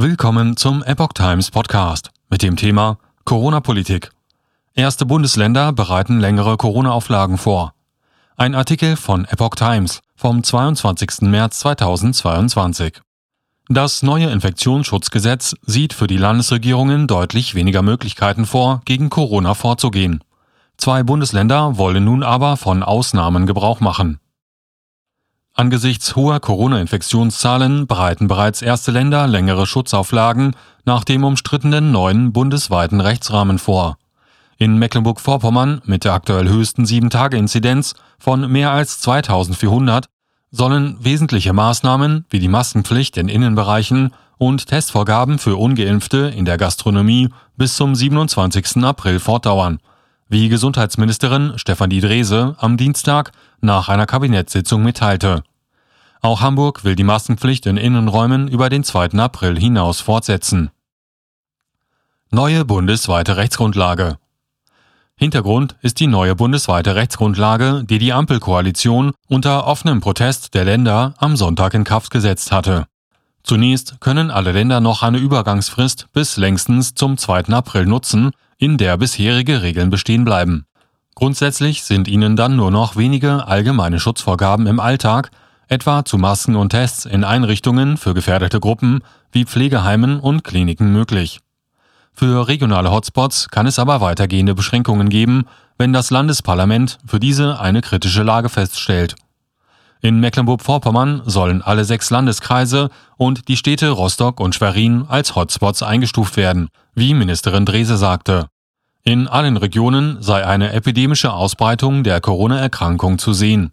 Willkommen zum Epoch Times Podcast mit dem Thema Corona-Politik. Erste Bundesländer bereiten längere Corona-Auflagen vor. Ein Artikel von Epoch Times vom 22. März 2022. Das neue Infektionsschutzgesetz sieht für die Landesregierungen deutlich weniger Möglichkeiten vor, gegen Corona vorzugehen. Zwei Bundesländer wollen nun aber von Ausnahmen Gebrauch machen. Angesichts hoher Corona-Infektionszahlen bereiten bereits erste Länder längere Schutzauflagen nach dem umstrittenen neuen bundesweiten Rechtsrahmen vor. In Mecklenburg-Vorpommern mit der aktuell höchsten 7-Tage-Inzidenz von mehr als 2400 sollen wesentliche Maßnahmen wie die Maskenpflicht in Innenbereichen und Testvorgaben für ungeimpfte in der Gastronomie bis zum 27. April fortdauern, wie Gesundheitsministerin Stefanie Drese am Dienstag nach einer Kabinettssitzung mitteilte. Auch Hamburg will die Maskenpflicht in Innenräumen über den 2. April hinaus fortsetzen. Neue bundesweite Rechtsgrundlage Hintergrund ist die neue bundesweite Rechtsgrundlage, die die Ampelkoalition unter offenem Protest der Länder am Sonntag in Kraft gesetzt hatte. Zunächst können alle Länder noch eine Übergangsfrist bis längstens zum 2. April nutzen, in der bisherige Regeln bestehen bleiben. Grundsätzlich sind ihnen dann nur noch wenige allgemeine Schutzvorgaben im Alltag etwa zu Masken und Tests in Einrichtungen für gefährdete Gruppen wie Pflegeheimen und Kliniken möglich. Für regionale Hotspots kann es aber weitergehende Beschränkungen geben, wenn das Landesparlament für diese eine kritische Lage feststellt. In Mecklenburg-Vorpommern sollen alle sechs Landeskreise und die Städte Rostock und Schwerin als Hotspots eingestuft werden, wie Ministerin Drese sagte. In allen Regionen sei eine epidemische Ausbreitung der Corona-Erkrankung zu sehen.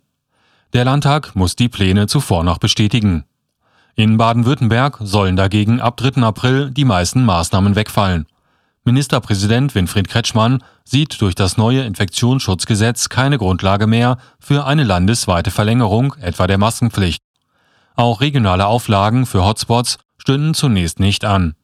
Der Landtag muss die Pläne zuvor noch bestätigen. In Baden-Württemberg sollen dagegen ab 3. April die meisten Maßnahmen wegfallen. Ministerpräsident Winfried Kretschmann sieht durch das neue Infektionsschutzgesetz keine Grundlage mehr für eine landesweite Verlängerung etwa der Maskenpflicht. Auch regionale Auflagen für Hotspots stünden zunächst nicht an.